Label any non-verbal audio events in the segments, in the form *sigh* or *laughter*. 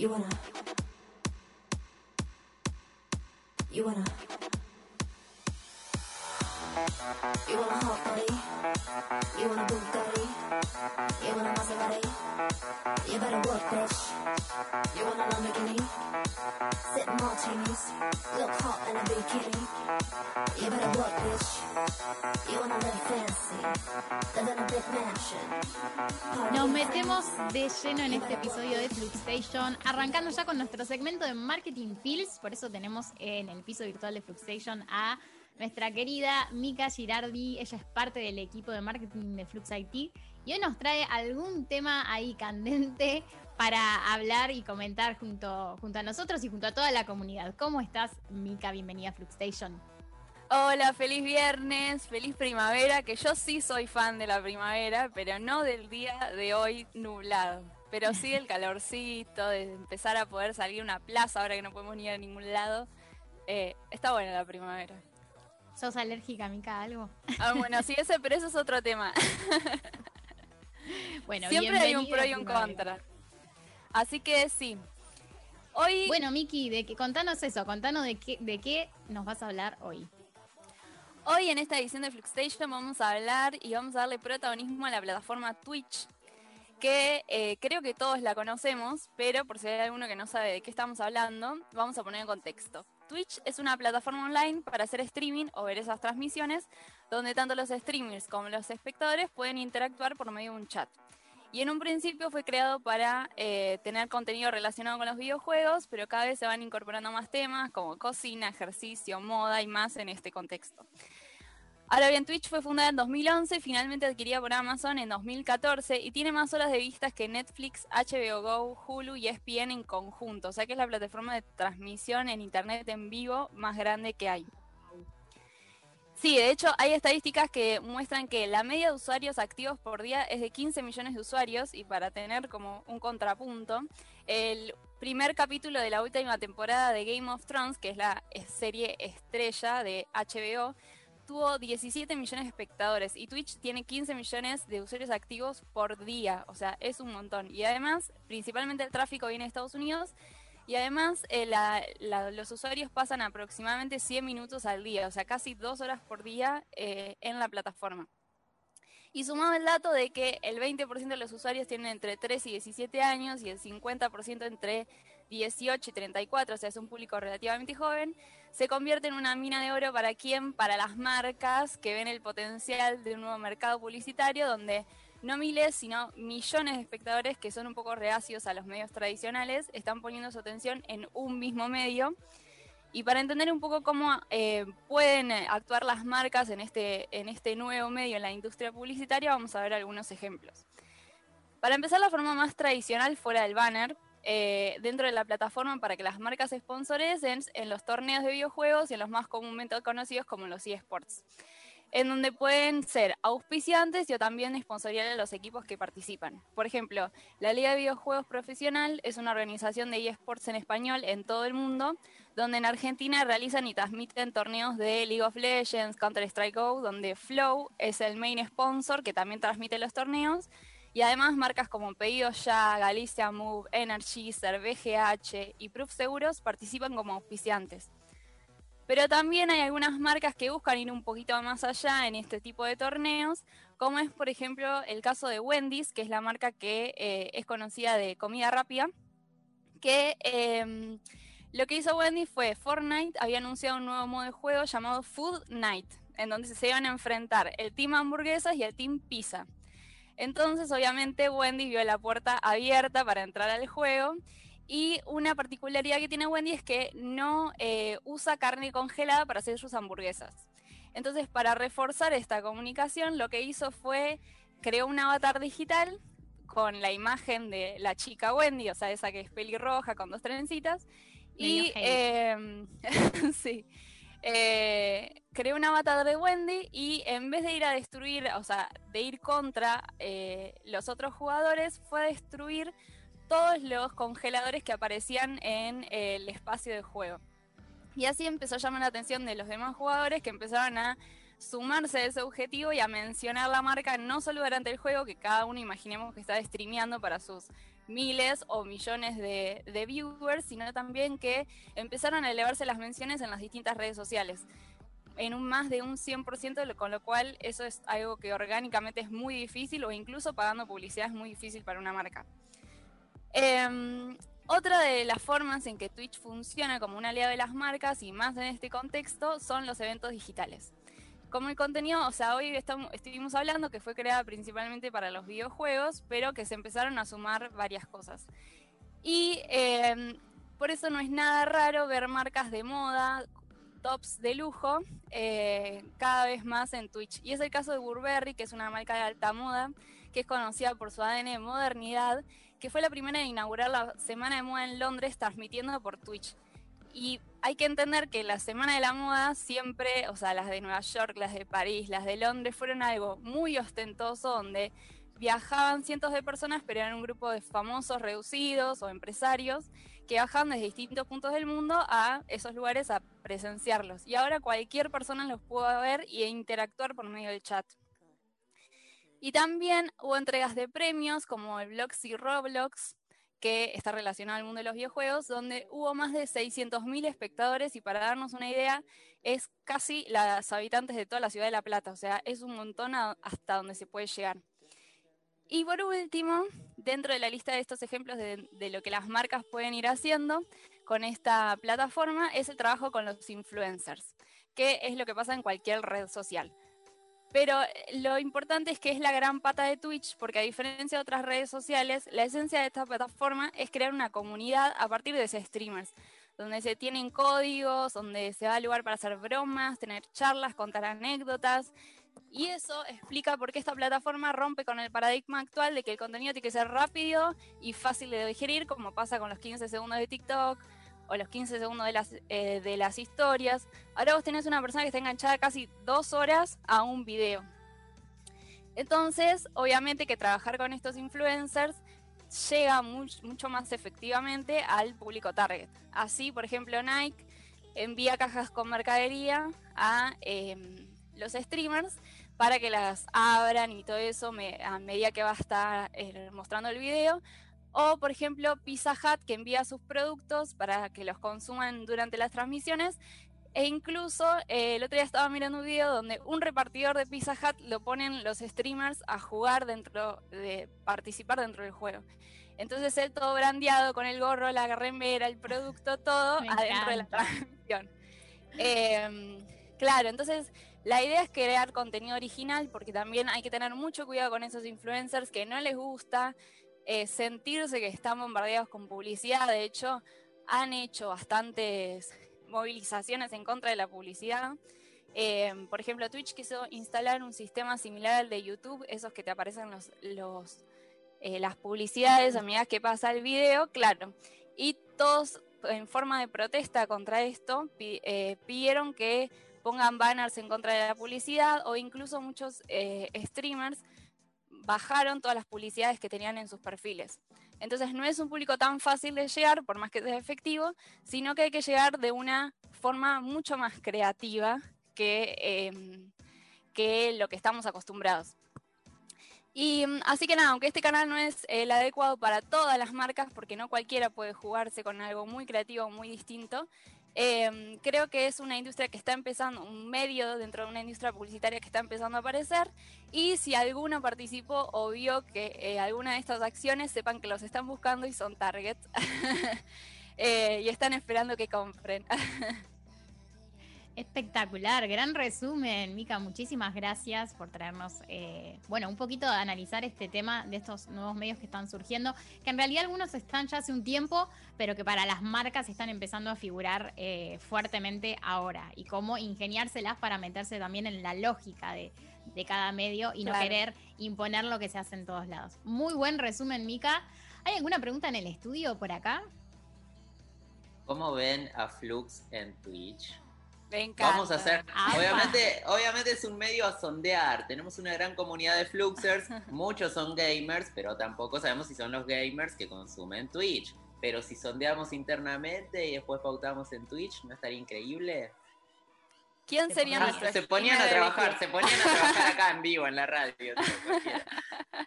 You wanna. You wanna. You want a hot body? You want a Bugatti? You want a Maserati? You better work, bitch. You want a Lamborghini? Sip martinis, look hot in a bikini. You better work, bitch. You wanna live fancy, live in a big mansion. Party Nos metemos de lleno en este episodio de Fluxstation, arrancando ya con nuestro segmento de Marketing Fields. Por eso tenemos en el piso virtual de Fluxstation a nuestra querida Mika Girardi. Ella es parte del equipo de marketing de Flux IT y hoy nos trae algún tema ahí candente para hablar y comentar junto, junto a nosotros y junto a toda la comunidad. ¿Cómo estás, Mika? Bienvenida a Fluxstation. Hola, feliz viernes, feliz primavera, que yo sí soy fan de la primavera, pero no del día de hoy nublado. Pero sí el calorcito, de empezar a poder salir a una plaza ahora que no podemos ni ir a ningún lado. Eh, está buena la primavera. ¿Sos alérgica, Mika, a algo? Ah, bueno, sí, ese, pero eso es otro tema. *laughs* Bueno, Siempre hay un pro y un primavera. contra. Así que sí. Hoy, Bueno, Miki, de que, contanos eso, contanos de qué, de qué nos vas a hablar hoy. Hoy en esta edición de Fluxstation vamos a hablar y vamos a darle protagonismo a la plataforma Twitch, que eh, creo que todos la conocemos, pero por si hay alguno que no sabe de qué estamos hablando, vamos a poner en contexto. Twitch es una plataforma online para hacer streaming o ver esas transmisiones, donde tanto los streamers como los espectadores pueden interactuar por medio de un chat. Y en un principio fue creado para eh, tener contenido relacionado con los videojuegos, pero cada vez se van incorporando más temas como cocina, ejercicio, moda y más en este contexto. Ahora bien, Twitch fue fundada en 2011 y finalmente adquirida por Amazon en 2014 y tiene más horas de vistas que Netflix, HBO Go, Hulu y ESPN en conjunto, o sea que es la plataforma de transmisión en Internet en vivo más grande que hay. Sí, de hecho hay estadísticas que muestran que la media de usuarios activos por día es de 15 millones de usuarios y para tener como un contrapunto, el primer capítulo de la última temporada de Game of Thrones, que es la serie estrella de HBO, tuvo 17 millones de espectadores y Twitch tiene 15 millones de usuarios activos por día, o sea, es un montón. Y además, principalmente el tráfico viene de Estados Unidos y además eh, los usuarios pasan aproximadamente 100 minutos al día, o sea, casi dos horas por día eh, en la plataforma. Y sumado el dato de que el 20% de los usuarios tienen entre 3 y 17 años y el 50% entre 18 y 34, o sea, es un público relativamente joven, se convierte en una mina de oro para quién, para las marcas que ven el potencial de un nuevo mercado publicitario donde no miles, sino millones de espectadores que son un poco reacios a los medios tradicionales, están poniendo su atención en un mismo medio. Y para entender un poco cómo eh, pueden eh, actuar las marcas en este, en este nuevo medio en la industria publicitaria, vamos a ver algunos ejemplos. Para empezar, la forma más tradicional fuera del banner, eh, dentro de la plataforma para que las marcas sponsorecen en los torneos de videojuegos y en los más comúnmente conocidos como los eSports, en donde pueden ser auspiciantes y o también sponsoriar a los equipos que participan. Por ejemplo, la Liga de Videojuegos Profesional es una organización de eSports en español en todo el mundo, donde en Argentina realizan y transmiten torneos de League of Legends, Counter-Strike Go, donde Flow es el main sponsor que también transmite los torneos. Y además marcas como Pedido Ya, Galicia Move, Energizer, BGH y Proof Seguros participan como auspiciantes. Pero también hay algunas marcas que buscan ir un poquito más allá en este tipo de torneos, como es por ejemplo el caso de Wendy's, que es la marca que eh, es conocida de comida rápida, que eh, lo que hizo Wendy's fue Fortnite había anunciado un nuevo modo de juego llamado Food Night, en donde se iban a enfrentar el team hamburguesas y el team pizza. Entonces, obviamente, Wendy vio la puerta abierta para entrar al juego. Y una particularidad que tiene Wendy es que no eh, usa carne congelada para hacer sus hamburguesas. Entonces, para reforzar esta comunicación, lo que hizo fue creó un avatar digital con la imagen de la chica Wendy, o sea, esa que es pelirroja con dos trencitas. Y eh, *laughs* sí, eh, creó un avatar de Wendy y en vez de ir a destruir, o sea, de ir contra eh, los otros jugadores, fue a destruir todos los congeladores que aparecían en el espacio de juego. Y así empezó a llamar la atención de los demás jugadores que empezaron a sumarse a ese objetivo y a mencionar la marca no solo durante el juego, que cada uno imaginemos que está streameando para sus miles o millones de, de viewers, sino también que empezaron a elevarse las menciones en las distintas redes sociales en un más de un 100%, con lo cual eso es algo que orgánicamente es muy difícil o incluso pagando publicidad es muy difícil para una marca. Em, otra de las formas en que Twitch funciona como un aliado de las marcas y más en este contexto son los eventos digitales. Como el contenido, o sea, hoy estamos, estuvimos hablando que fue creada principalmente para los videojuegos, pero que se empezaron a sumar varias cosas. Y em, por eso no es nada raro ver marcas de moda tops de lujo eh, cada vez más en Twitch. Y es el caso de Burberry, que es una marca de alta moda, que es conocida por su ADN de modernidad, que fue la primera en inaugurar la Semana de Moda en Londres transmitiendo por Twitch. Y hay que entender que la Semana de la Moda siempre, o sea, las de Nueva York, las de París, las de Londres, fueron algo muy ostentoso donde viajaban cientos de personas, pero eran un grupo de famosos reducidos o empresarios que bajan desde distintos puntos del mundo a esos lugares a presenciarlos. Y ahora cualquier persona los puede ver e interactuar por medio del chat. Y también hubo entregas de premios como el Bloxy Roblox, que está relacionado al mundo de los videojuegos, donde hubo más de 600.000 espectadores y para darnos una idea, es casi las habitantes de toda la ciudad de La Plata, o sea, es un montón hasta donde se puede llegar. Y por último, dentro de la lista de estos ejemplos de, lo que las marcas pueden ir haciendo con esta plataforma es el trabajo con los influencers, que es lo que pasa en cualquier red social. Pero eh, lo importante es que es la gran pata de Twitch, porque a diferencia de otras redes sociales, la esencia de esta plataforma es crear una comunidad a partir de ese streamers, donde se tienen códigos, donde se da lugar para hacer bromas, tener charlas, contar anécdotas, y eso explica por qué esta plataforma rompe con el paradigma actual de que el contenido tiene que ser rápido y fácil de digerir, como pasa con los 15 segundos de TikTok o los 15 segundos de las, eh, de las historias. Ahora vos tenés una persona que está enganchada casi dos horas a un video. Entonces, obviamente que trabajar con estos influencers llega mucho más efectivamente al público target. Así, por ejemplo, Nike envía cajas con mercadería a... Em, los streamers para que las abran y todo eso a medida que va a estar eh, mostrando el video. O, por ejemplo, Pizza Hut que envía sus productos para que los consuman durante las transmisiones. E incluso eh, el otro día estaba mirando un video donde un repartidor de Pizza Hut lo ponen los streamers a jugar dentro de participar dentro del juego. Entonces él todo brandeado con el gorro, la remera, el producto, todo adentro de la transmisión. Em, claro, entonces la idea es crear contenido original porque también hay que tener mucho cuidado con esos influencers que no les gusta eh, sentirse que están bombardeados con publicidad. De hecho, han hecho bastantes movilizaciones en contra de la publicidad. Eh, por ejemplo, Twitch quiso instalar un sistema similar al de YouTube, esos que te aparecen los, los eh, las publicidades a medida que pasa el video, claro. Y todos en forma de protesta contra esto pidieron que pongan banners en contra de la publicidad o incluso muchos eh, streamers bajaron todas las publicidades que tenían en sus perfiles. Entonces no es un público tan fácil de llegar, por más que sea efectivo, sino que hay que llegar de una forma mucho más creativa que, em, que lo que estamos acostumbrados. Y mm, así que nada, aunque este canal no es el adecuado para todas las marcas, porque no cualquiera puede jugarse con algo muy creativo, muy distinto, Em, creo que es una industria que está empezando, un medio dentro de una industria publicitaria que está empezando a aparecer y si alguno participó o vio que eh, alguna de estas acciones, sepan que los están buscando y son targets *laughs* eh, y están esperando que compren. *laughs* Espectacular, gran resumen, Mica. Muchísimas gracias por traernos, eh, bueno, un poquito de analizar este tema de estos nuevos medios que están surgiendo, que en realidad algunos están ya hace un tiempo, pero que para las marcas están empezando a figurar eh, fuertemente ahora y cómo ingeniárselas para meterse también en la lógica de, cada medio y no querer imponer lo que se hace en todos lados. Muy buen resumen, Mica. ¿Hay alguna pregunta en el estudio por acá? ¿Cómo ven a Flux en Twitch? Vamos a hacer, obviamente, obviamente es un medio a sondear. Tenemos una gran comunidad de Fluxers, *laughs* muchos son gamers, pero tampoco sabemos si son los gamers que consumen Twitch. Pero si sondeamos internamente y después pautamos en Twitch, ¿no estaría increíble? ¿Quién Se sería podría. nuestro Se ponían a trabajar, se ponían a trabajar acá en vivo en la radio. *laughs*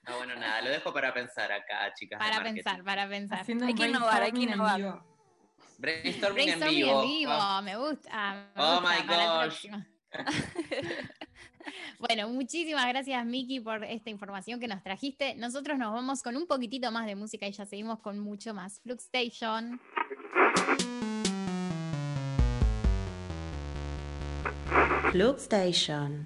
No, bueno, nada, lo dejo para pensar acá, chicas. Para pensar, para pensar. Haciendo Hay que innovar, hay que innovar. Brainstorming, en vivo. en vivo, Oh, me gusta. me Oh gusta, my para gosh. *laughs* bueno, muchísimas gracias Miki por esta información que nos trajiste. Nosotros nos vamos con un poquitito más de música y ya seguimos con mucho más. Flux Station. Flux Station.